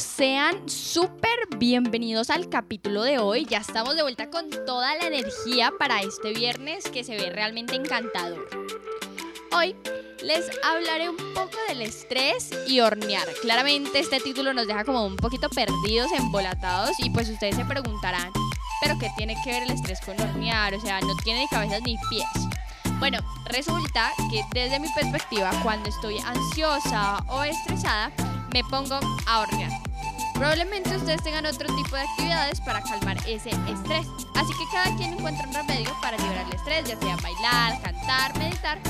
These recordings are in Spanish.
sean súper bienvenidos al capítulo de hoy. Ya estamos de vuelta con toda la energía para este viernes que se ve realmente encantador. Hoy les hablaré un poco del estrés y hornear. Claramente este título nos deja como un poquito perdidos, embolatados y pues ustedes se preguntarán, ¿pero qué tiene que ver el estrés con hornear? O sea, no tiene ni cabezas ni pies. Bueno, resulta que desde mi perspectiva, cuando estoy ansiosa o estresada, me pongo a hornear. Probablemente ustedes tengan otro tipo de actividades para calmar ese estrés. Así que cada quien encuentra un remedio para liberar el estrés, ya sea bailar, cantar, meditar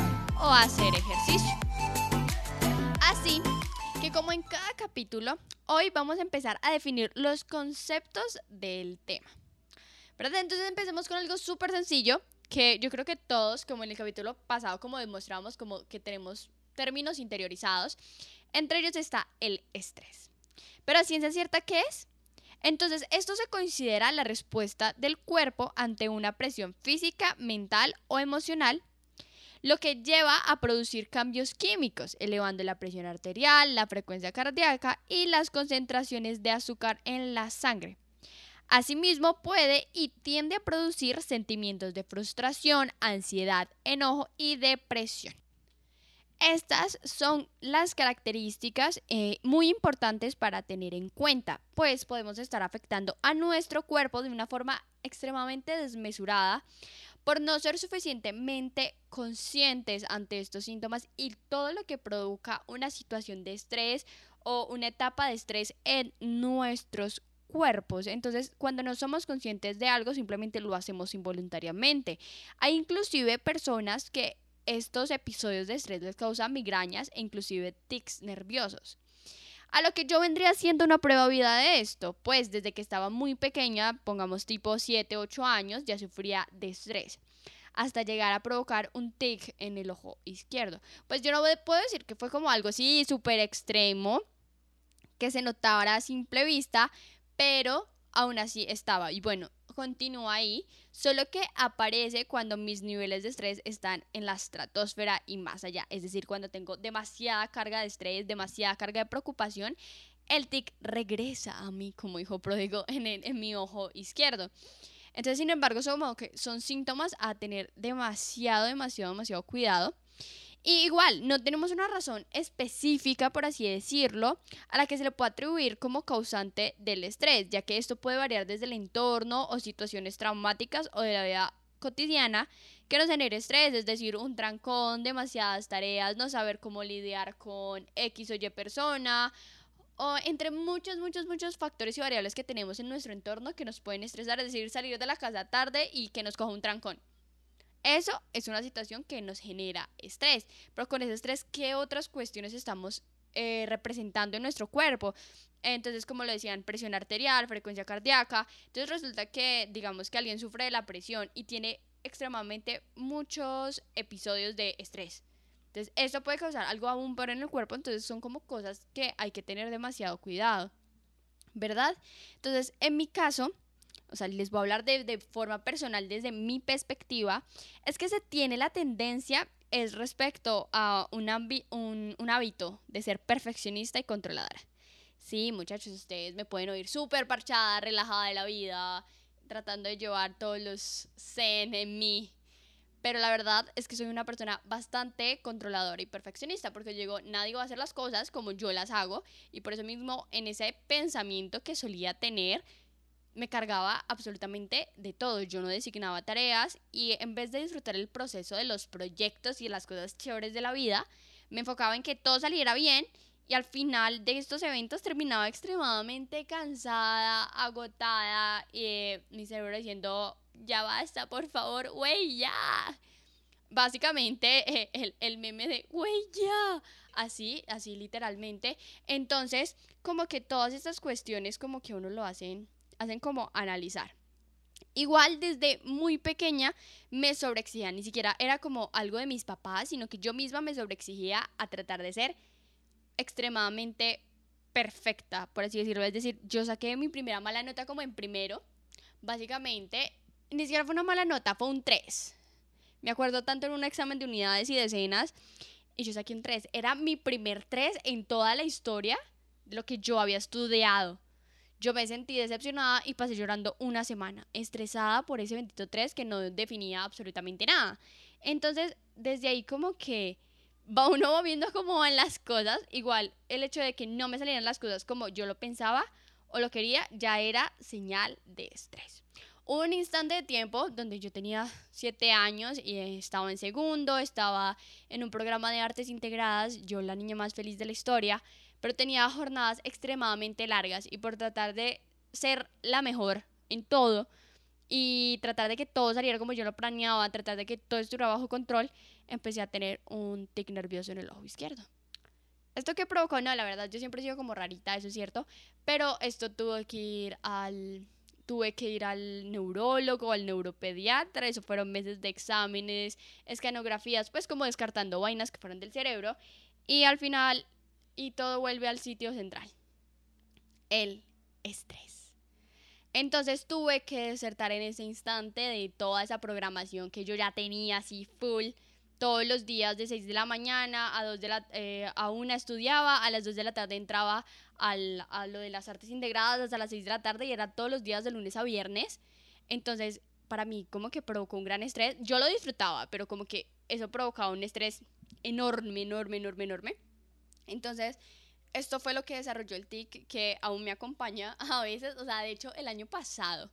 o hacer ejercicio. Así que como en cada capítulo, hoy vamos a empezar a definir los conceptos del tema. ¿Verdad? Entonces empecemos con algo súper sencillo que yo creo que todos, como en el capítulo pasado, como demostramos, como que tenemos términos interiorizados, entre ellos está el estrés. Pero a ciencia cierta, ¿qué es? Entonces, esto se considera la respuesta del cuerpo ante una presión física, mental o emocional, lo que lleva a producir cambios químicos, elevando la presión arterial, la frecuencia cardíaca y las concentraciones de azúcar en la sangre. Asimismo, puede y tiende a producir sentimientos de frustración, ansiedad, enojo y depresión. Estas son las características eh, muy importantes para tener en cuenta, pues podemos estar afectando a nuestro cuerpo de una forma extremadamente desmesurada por no ser suficientemente conscientes ante estos síntomas y todo lo que provoca una situación de estrés o una etapa de estrés en nuestros cuerpos. Entonces, cuando no somos conscientes de algo, simplemente lo hacemos involuntariamente. Hay inclusive personas que estos episodios de estrés les causan migrañas e inclusive tics nerviosos. A lo que yo vendría haciendo una prueba vida de esto, pues desde que estaba muy pequeña, pongamos tipo 7, 8 años, ya sufría de estrés hasta llegar a provocar un tic en el ojo izquierdo. Pues yo no puedo decir que fue como algo así súper extremo, que se notaba a simple vista, pero aún así estaba. Y bueno, continúa ahí, solo que aparece cuando mis niveles de estrés están en la estratosfera y más allá. Es decir, cuando tengo demasiada carga de estrés, demasiada carga de preocupación, el tic regresa a mí como hijo pródigo en, mi ojo izquierdo. Entonces, sin embargo, son, son síntomas a tener demasiado, demasiado, demasiado cuidado. Y igual, no tenemos una razón específica, por así decirlo, a la que se le pueda atribuir como causante del estrés, ya que esto puede variar desde el entorno o situaciones traumáticas o de la vida cotidiana que nos genere estrés, es decir, un trancón, demasiadas tareas, no saber cómo lidiar con X o Y persona, o entre muchos, muchos, muchos factores y variables que tenemos en nuestro entorno que nos pueden estresar, es decir, salir de la casa tarde y que nos coja un trancón. Eso es una situación que nos genera estrés, pero con ese estrés, ¿qué otras cuestiones estamos eh, representando en nuestro cuerpo? Entonces, como lo decían, presión arterial, frecuencia cardíaca. Entonces resulta que, digamos que alguien sufre de la presión y tiene extremadamente muchos episodios de estrés. Entonces, eso puede causar algo aún peor en el cuerpo. Entonces, son como cosas que hay que tener demasiado cuidado. ¿Verdad? Entonces, en mi caso, o sea, les voy a hablar de, forma personal desde mi perspectiva, es que se tiene la tendencia es respecto a un, un, hábito de ser perfeccionista y controladora. Sí, muchachos, ustedes me pueden oír súper parchada, relajada de la vida, tratando de llevar todos los zen en mí. Pero la verdad es que soy una persona bastante controladora y perfeccionista, porque digo, nadie va a hacer las cosas como yo las hago, y por eso mismo en ese pensamiento que solía tener, me cargaba absolutamente de todo. Yo no designaba tareas y en vez de disfrutar el proceso de los proyectos y de las cosas chéveres de la vida, me enfocaba en que todo saliera bien y al final de estos eventos terminaba extremadamente cansada, agotada y mi cerebro diciendo, ya basta, por favor, güey, ya. Básicamente eh, el, el meme de, güey, ya. Así, así literalmente. Entonces, como que todas estas cuestiones como que uno lo hacen hacen como analizar. Igual desde muy pequeña me sobreexigía, ni siquiera era como algo de mis papás, sino que yo misma me sobreexigía a tratar de ser extremadamente perfecta, por así decirlo. Es decir, yo saqué mi primera mala nota como en primero, básicamente, ni siquiera fue una mala nota, fue un 3. Me acuerdo tanto en un examen de unidades y decenas, y yo saqué un 3. Era mi primer 3 en toda la historia de lo que yo había estudiado. Yo me sentí decepcionada y pasé llorando una semana, estresada por ese bendito 3 que no definía absolutamente nada. Entonces, desde ahí como que va uno viendo cómo van las cosas. Igual, el hecho de que no me salieran las cosas como yo lo pensaba o lo quería, ya era señal de estrés. Hubo un instante de tiempo donde yo tenía siete años y estaba en segundo, estaba en un programa de artes integradas, yo la niña más feliz de la historia, pero tenía jornadas extremadamente largas y por tratar de ser la mejor en todo y tratar de que todo saliera como yo lo planeaba, tratar de que todo estuviera bajo control, empecé a tener un tic nervioso en el ojo izquierdo. ¿Esto qué provocó? No, la verdad, yo siempre he sido como rarita, eso es cierto, pero esto tuvo que ir al tuve que ir al neurólogo, al neuropediatra, eso fueron meses de exámenes, escanografías, pues como descartando vainas que fueron del cerebro y al final y todo vuelve al sitio central. El estrés. Entonces tuve que desertar en ese instante de toda esa programación que yo ya tenía así full todos los días de 6 de la mañana a 2 de la eh, a una estudiaba, a las 2 de la tarde entraba al, a lo de las artes integradas hasta las 6 de la tarde y era todos los días de lunes a viernes. Entonces, para mí como que provocó un gran estrés. Yo lo disfrutaba, pero como que eso provocaba un estrés enorme, enorme, enorme, enorme. Entonces, esto fue lo que desarrolló el TIC que aún me acompaña a veces, o sea, de hecho el año pasado.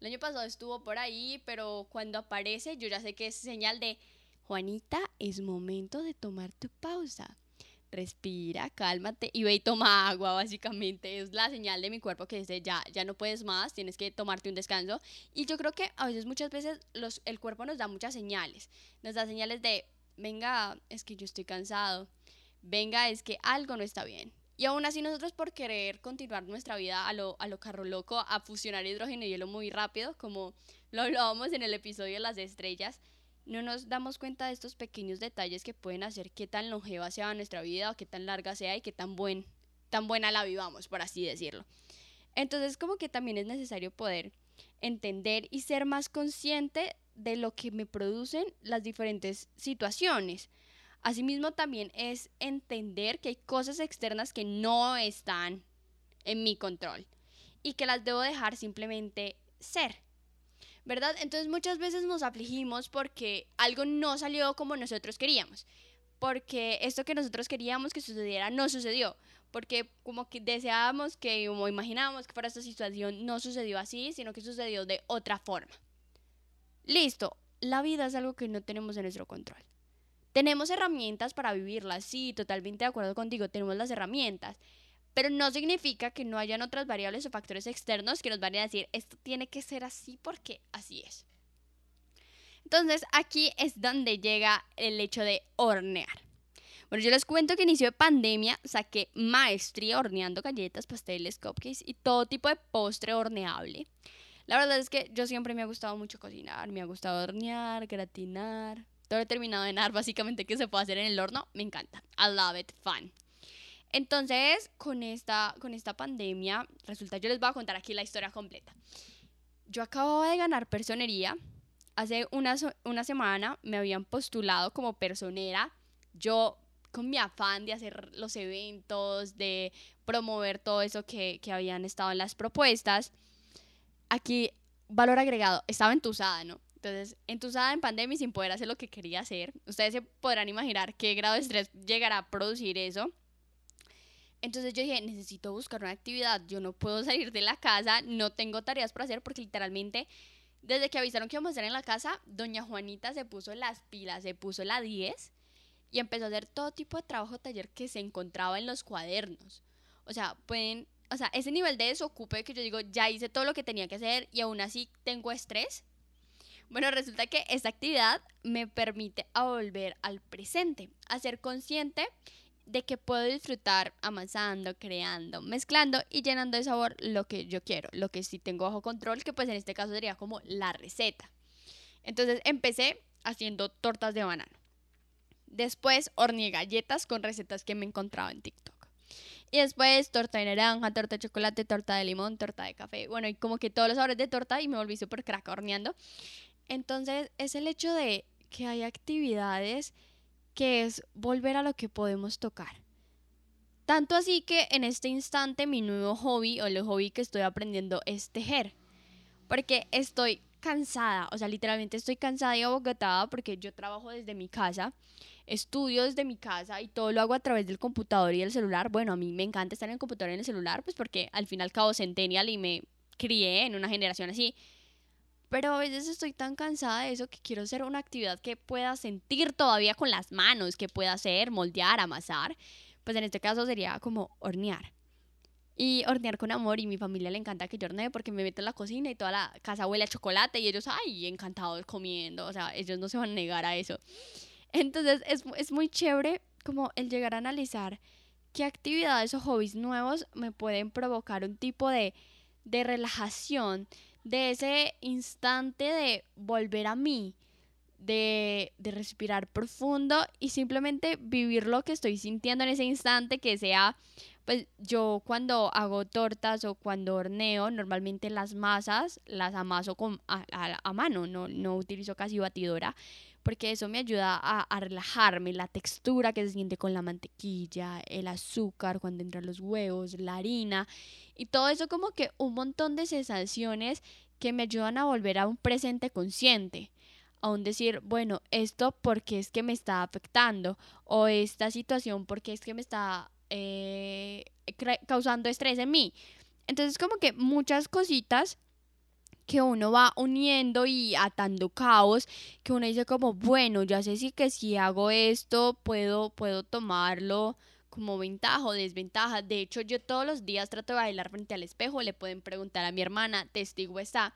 El año pasado estuvo por ahí, pero cuando aparece yo ya sé que es señal de, Juanita, es momento de tomar tu pausa. Respira, cálmate y ve y toma agua, básicamente. Es la señal de mi cuerpo que dice, ya, ya no puedes más, tienes que tomarte un descanso. Y yo creo que a veces, muchas veces, los, el cuerpo nos da muchas señales. Nos da señales de, venga, es que yo estoy cansado venga, es que algo no está bien. Y aún así nosotros por querer continuar nuestra vida a lo, a lo carro loco, a fusionar hidrógeno y hielo muy rápido, como lo hablábamos en el episodio de las estrellas, no nos damos cuenta de estos pequeños detalles que pueden hacer qué tan longeva sea nuestra vida o qué tan larga sea y qué tan, buen, tan buena la vivamos, por así decirlo. Entonces como que también es necesario poder entender y ser más consciente de lo que me producen las diferentes situaciones. Asimismo, también es entender que hay cosas externas que no están en mi control y que las debo dejar simplemente ser. ¿Verdad? Entonces muchas veces nos afligimos porque algo no salió como nosotros queríamos. Porque esto que nosotros queríamos que sucediera no sucedió. Porque como que deseábamos que, como imaginábamos que fuera esta situación, no sucedió así, sino que sucedió de otra forma. Listo, la vida es algo que no tenemos en nuestro control. Tenemos herramientas para vivirla, sí, totalmente de acuerdo contigo, tenemos las herramientas, pero no significa que no hayan otras variables o factores externos que nos vayan a decir, esto tiene que ser así porque así es. Entonces, aquí es donde llega el hecho de hornear. Bueno, yo les cuento que inicio de pandemia saqué maestría horneando galletas, pasteles, cupcakes y todo tipo de postre horneable. La verdad es que yo siempre me ha gustado mucho cocinar, me ha gustado hornear, gratinar, todo terminado de nar, básicamente, que se puede hacer en el horno. Me encanta. I love it. Fun. Entonces, con esta, con esta pandemia, resulta, yo les voy a contar aquí la historia completa. Yo acababa de ganar personería. Hace una, una semana me habían postulado como personera. Yo, con mi afán de hacer los eventos, de promover todo eso que, que habían estado en las propuestas, aquí, valor agregado, estaba entusada, ¿no? Entonces, entusada en pandemia sin poder hacer lo que quería hacer. Ustedes se podrán imaginar qué grado de estrés llegará a producir eso. Entonces yo dije, necesito buscar una actividad. Yo no puedo salir de la casa, no tengo tareas para hacer porque literalmente desde que avisaron que íbamos a estar en la casa, doña Juanita se puso las pilas, se puso la 10 y empezó a hacer todo tipo de trabajo taller que se encontraba en los cuadernos. O sea, pueden, o sea, ese nivel de desocupe que yo digo, ya hice todo lo que tenía que hacer y aún así tengo estrés, bueno, resulta que esta actividad me permite volver al presente, a ser consciente de que puedo disfrutar amasando, creando, mezclando y llenando de sabor lo que yo quiero, lo que sí tengo bajo control, que pues en este caso sería como la receta. Entonces empecé haciendo tortas de banano. Después horneé galletas con recetas que me encontraba en TikTok. Y después torta de naranja, torta de chocolate, torta de limón, torta de café. Bueno, y como que todos los sabores de torta y me volví súper crack horneando. Entonces es el hecho de que hay actividades que es volver a lo que podemos tocar. Tanto así que en este instante mi nuevo hobby o el hobby que estoy aprendiendo es tejer. Porque estoy cansada, o sea, literalmente estoy cansada y abogatada porque yo trabajo desde mi casa, estudio desde mi casa y todo lo hago a través del computador y del celular. Bueno, a mí me encanta estar en el computador y en el celular, pues porque al fin y al cabo centennial y me crié en una generación así. Pero a veces estoy tan cansada de eso que quiero hacer una actividad que pueda sentir todavía con las manos, que pueda hacer, moldear, amasar pues en este caso sería como hornear. Y hornear con amor y mi familia le encanta que yo hornee porque me meto en la cocina y toda la casa huele a chocolate y ellos, ay, encantados comiendo, o sea, ellos no se van a negar a eso. Entonces es, es muy chévere como el llegar a analizar qué actividades o hobbies nuevos me pueden provocar un tipo de, de relajación, de ese instante de volver a mí, de, respirar profundo y simplemente vivir lo que estoy sintiendo en ese instante, que sea, pues yo cuando hago tortas o cuando horneo, normalmente las masas las amaso con, a, mano, no, no utilizo casi batidora, porque eso me ayuda a, a, relajarme, la textura que se siente con la mantequilla, el azúcar cuando entran los huevos, la harina, y todo eso como que un montón de sensaciones que me ayudan a volver a un presente consciente aún decir, bueno, esto porque es que me está afectando o esta situación porque es que me está eh, causando estrés en mí. Entonces como que muchas cositas que uno va uniendo y atando caos, que uno dice como, bueno, ya sé si que si hago esto puedo, puedo tomarlo como ventaja o desventaja. De hecho, yo todos los días trato de bailar frente al espejo, le pueden preguntar a mi hermana, testigo está.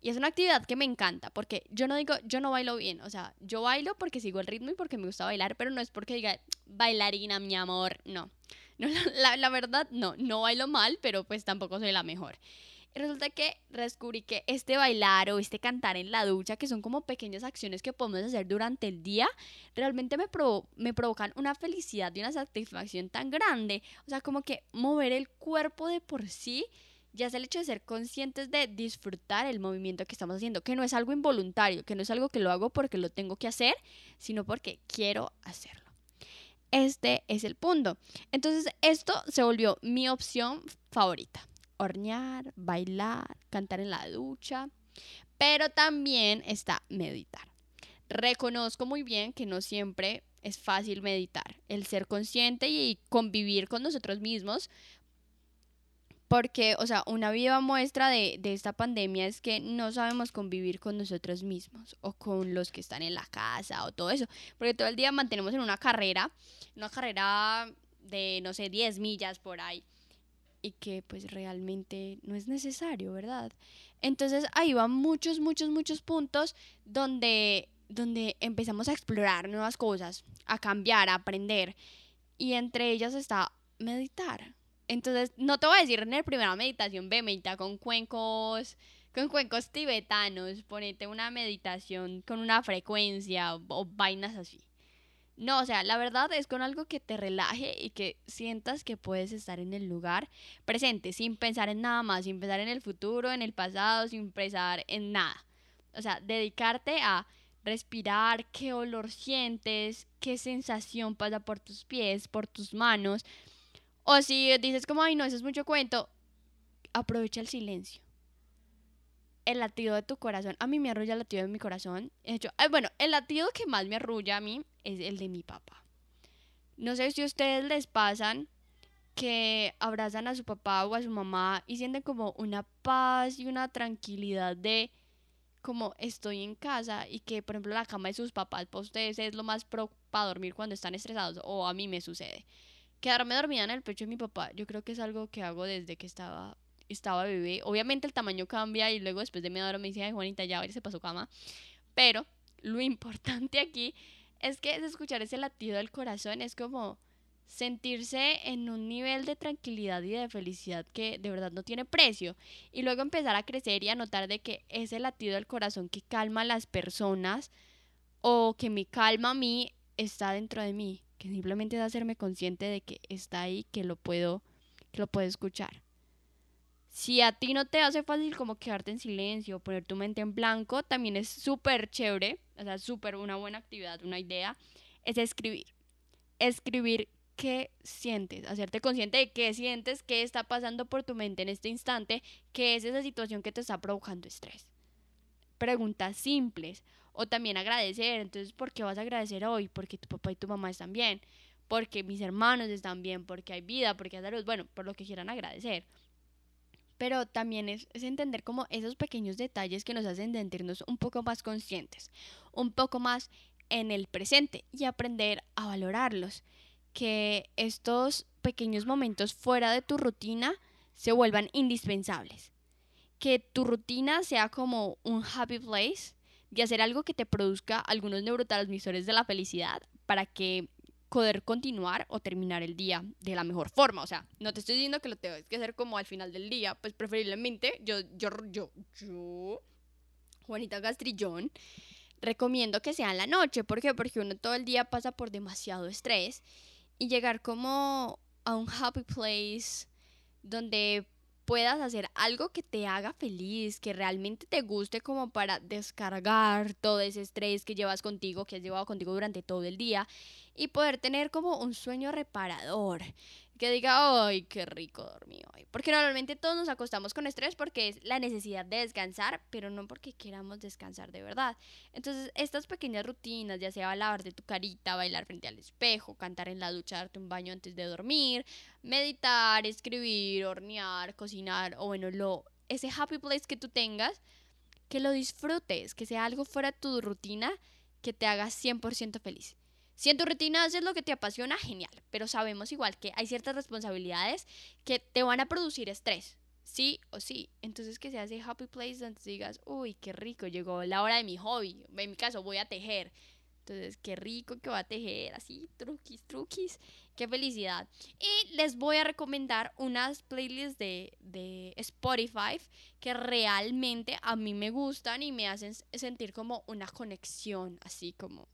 Y es una actividad que me encanta, porque yo no digo, yo no bailo bien, o sea, yo bailo porque sigo el ritmo y porque me gusta bailar, pero no es porque diga, bailarina, mi amor, no. no la, la verdad, no, no bailo mal, pero pues tampoco soy la mejor. Resulta que descubrí que este bailar o este cantar en la ducha, que son como pequeñas acciones que podemos hacer durante el día, realmente me, me provocan una felicidad y una satisfacción tan grande. O sea, como que mover el cuerpo de por sí ya es el hecho de ser conscientes de disfrutar el movimiento que estamos haciendo, que no es algo involuntario, que no es algo que lo hago porque lo tengo que hacer, sino porque quiero hacerlo. Este es el punto. Entonces, esto se volvió mi opción favorita. Hornear, bailar, cantar en la ducha, pero también está meditar. Reconozco muy bien que no siempre es fácil meditar, el ser consciente y convivir con nosotros mismos, porque, o sea, una viva muestra de, esta pandemia es que no sabemos convivir con nosotros mismos o con los que están en la casa o todo eso. Porque todo el día mantenemos en una carrera, una carrera de, no sé, 10 millas por ahí. Y que pues realmente no es necesario, ¿verdad? Entonces ahí van muchos, muchos, muchos puntos donde, donde empezamos a explorar nuevas cosas, a cambiar, a aprender. Y entre ellas está meditar entonces, no te voy a decir en la primera meditación, ve, medita con cuencos, con cuencos tibetanos, ponete una meditación con una frecuencia o, vainas así. No, o sea, la verdad es con algo que te relaje y que sientas que puedes estar en el lugar presente, sin pensar en nada más, sin pensar en el futuro, en el pasado, sin pensar en nada. O sea, dedicarte a respirar, qué olor sientes, qué sensación pasa por tus pies, por tus manos, o si dices como, ay, no, eso es mucho cuento, aprovecha el silencio. El latido de tu corazón. A mí me arrulla el latido de mi corazón. Hecho, bueno, el latido que más me arrulla a mí es el de mi papá. No sé si a ustedes les pasan que abrazan a su papá o a su mamá y sienten como una paz y una tranquilidad de como estoy en casa y que por ejemplo la cama de sus papás para ustedes es lo más pro para dormir cuando están estresados o a mí me sucede Quedarme dormida en el pecho de mi papá, yo creo que es algo que hago desde que estaba, estaba bebé. Obviamente el tamaño cambia y luego después de media hora me dice, ay Juanita, ya se pasó cama. Pero lo importante aquí es que es escuchar ese latido del corazón, es como sentirse en un nivel de tranquilidad y de felicidad que de verdad no tiene precio. Y luego empezar a crecer y a notar de que ese latido del corazón que calma a las personas o que me calma a mí está dentro de mí que simplemente es hacerme consciente de que está ahí, que lo puedo, que lo puedo escuchar. Si a ti no te hace fácil como quedarte en silencio, poner tu mente en blanco, también es súper chévere, o sea, súper una buena actividad, una idea, es escribir. Escribir qué sientes, hacerte consciente de qué sientes, qué está pasando por tu mente en este instante, qué es esa situación que te está provocando estrés. Preguntas simples o también agradecer, entonces, ¿por qué vas a agradecer hoy? Porque tu papá y tu mamá están bien, porque mis hermanos están bien, porque hay vida, porque hay salud, bueno, por lo que quieran agradecer. Pero también es, es entender como esos pequeños detalles que nos hacen sentirnos un poco más conscientes, un poco más en el presente y aprender a valorarlos que estos pequeños momentos fuera de tu rutina se vuelvan indispensables. Que tu rutina sea como un happy place de hacer algo que te produzca algunos neurotransmisores de la felicidad para que poder continuar o terminar el día de la mejor forma. O sea, no te estoy diciendo que lo tengas que hacer como al final del día, pues preferiblemente yo, yo, yo, yo, Juanita Gastrillón, recomiendo que sea en la noche. ¿Por qué? Porque uno todo el día pasa por demasiado estrés y llegar como a un happy place donde puedas hacer algo que te haga feliz, que realmente te guste como para descargar todo ese estrés que llevas contigo, que has llevado contigo durante todo el día y poder tener como un sueño reparador que diga, ay, qué rico dormí hoy. Porque normalmente todos nos acostamos con estrés porque es la necesidad de descansar, pero no porque queramos descansar de verdad. Entonces, estas pequeñas rutinas, ya sea lavarte tu carita, bailar frente al espejo, cantar en la ducha, darte un baño antes de dormir, meditar, escribir, hornear, cocinar, o bueno, lo, ese happy place que tú tengas, que lo disfrutes, que sea algo fuera de tu rutina que te haga 100% feliz. Si en tu rutina haces lo que te apasiona, genial, pero sabemos igual que hay ciertas responsabilidades que te van a producir estrés, sí o sí. Entonces que sea ese happy place donde digas, uy, qué rico, llegó la hora de mi hobby. En mi caso, voy a tejer. Entonces, qué rico que va a tejer, así, truquis, truquis. Qué felicidad. Y les voy a recomendar unas playlists de, de Spotify que realmente a mí me gustan y me hacen sentir como una conexión, así como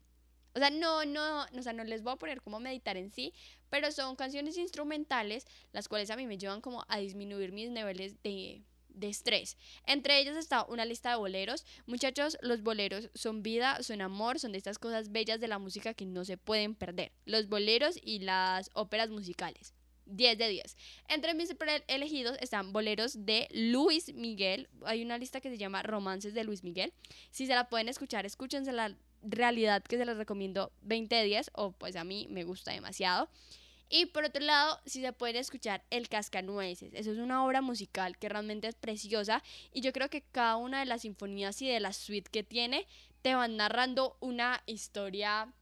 o sea, no, no, o sea, no les voy a poner como meditar en sí, pero son canciones instrumentales las cuales a mí me llevan como a disminuir mis niveles de, de estrés. Entre ellas está una lista de boleros. Muchachos, los boleros son vida, son amor, son de estas cosas bellas de la música que no se pueden perder. Los boleros y las óperas musicales. 10 de 10. Entre mis elegidos están boleros de Luis Miguel. Hay una lista que se llama Romances de Luis Miguel. Si se la pueden escuchar, escúchensela realidad que se les recomiendo 20 de 10 o pues a mí me gusta demasiado. Y por otro lado, si se pueden escuchar El Cascanueces, eso es una obra musical que realmente es preciosa y yo creo que cada una de las sinfonías y de la suite que tiene te van narrando una historia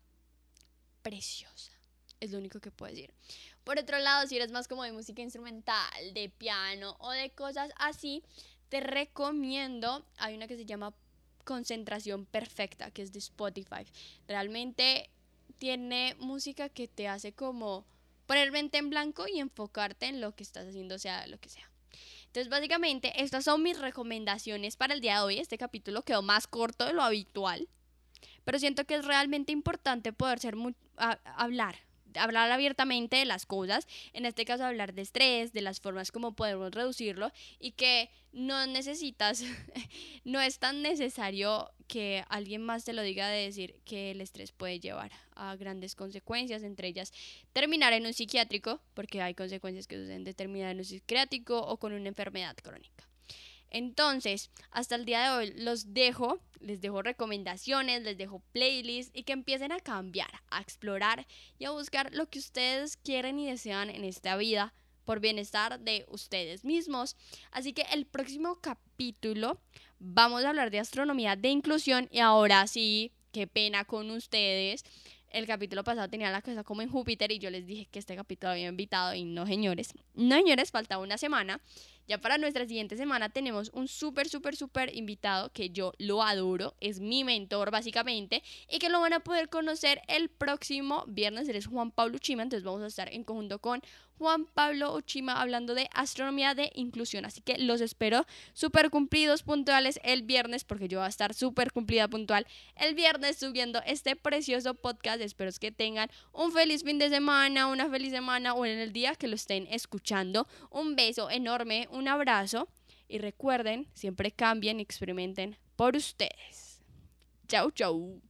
preciosa. Es lo único que puedo decir. Por otro lado, si eres más como de música instrumental, de piano o de cosas así, te recomiendo, hay una que se llama concentración perfecta, que es de Spotify. Realmente tiene música que te hace como poner mente en blanco y enfocarte en lo que estás haciendo, sea lo que sea. Entonces, básicamente, estas son mis recomendaciones para el día de hoy. Este capítulo quedó más corto de lo habitual, pero siento que es realmente importante poder ser muy, hablar hablar abiertamente de las cosas, en este caso hablar de estrés, de las formas como podemos reducirlo y que no necesitas, no es tan necesario que alguien más te lo diga de decir que el estrés puede llevar a grandes consecuencias, entre ellas terminar en un psiquiátrico, porque hay consecuencias que suceden de terminar en un psiquiátrico o con una enfermedad crónica. Entonces, hasta el día de hoy los dejo, les dejo recomendaciones, les dejo playlists y que empiecen a cambiar, a explorar y a buscar lo que ustedes quieren y desean en esta vida por bienestar de ustedes mismos. Así que el próximo capítulo vamos a hablar de astronomía de inclusión y ahora sí, qué pena con ustedes. El capítulo pasado tenía la cosa como en Júpiter y yo les dije que este capítulo había invitado y no señores. No señores, faltaba una semana. Ya para nuestra siguiente semana tenemos un súper, súper, súper invitado que yo lo adoro, es mi mentor básicamente y que lo van a poder conocer el próximo viernes. Él es Juan Pablo Chima, entonces vamos a estar en conjunto con Juan Pablo Uchima hablando de astronomía de inclusión. Así que los espero súper cumplidos, puntuales el viernes, porque yo voy a estar súper cumplida, puntual el viernes subiendo este precioso podcast. Espero que tengan un feliz fin de semana, una feliz semana o en el día que lo estén escuchando. Un beso enorme, un abrazo y recuerden, siempre cambien y experimenten por ustedes. Chau, chau.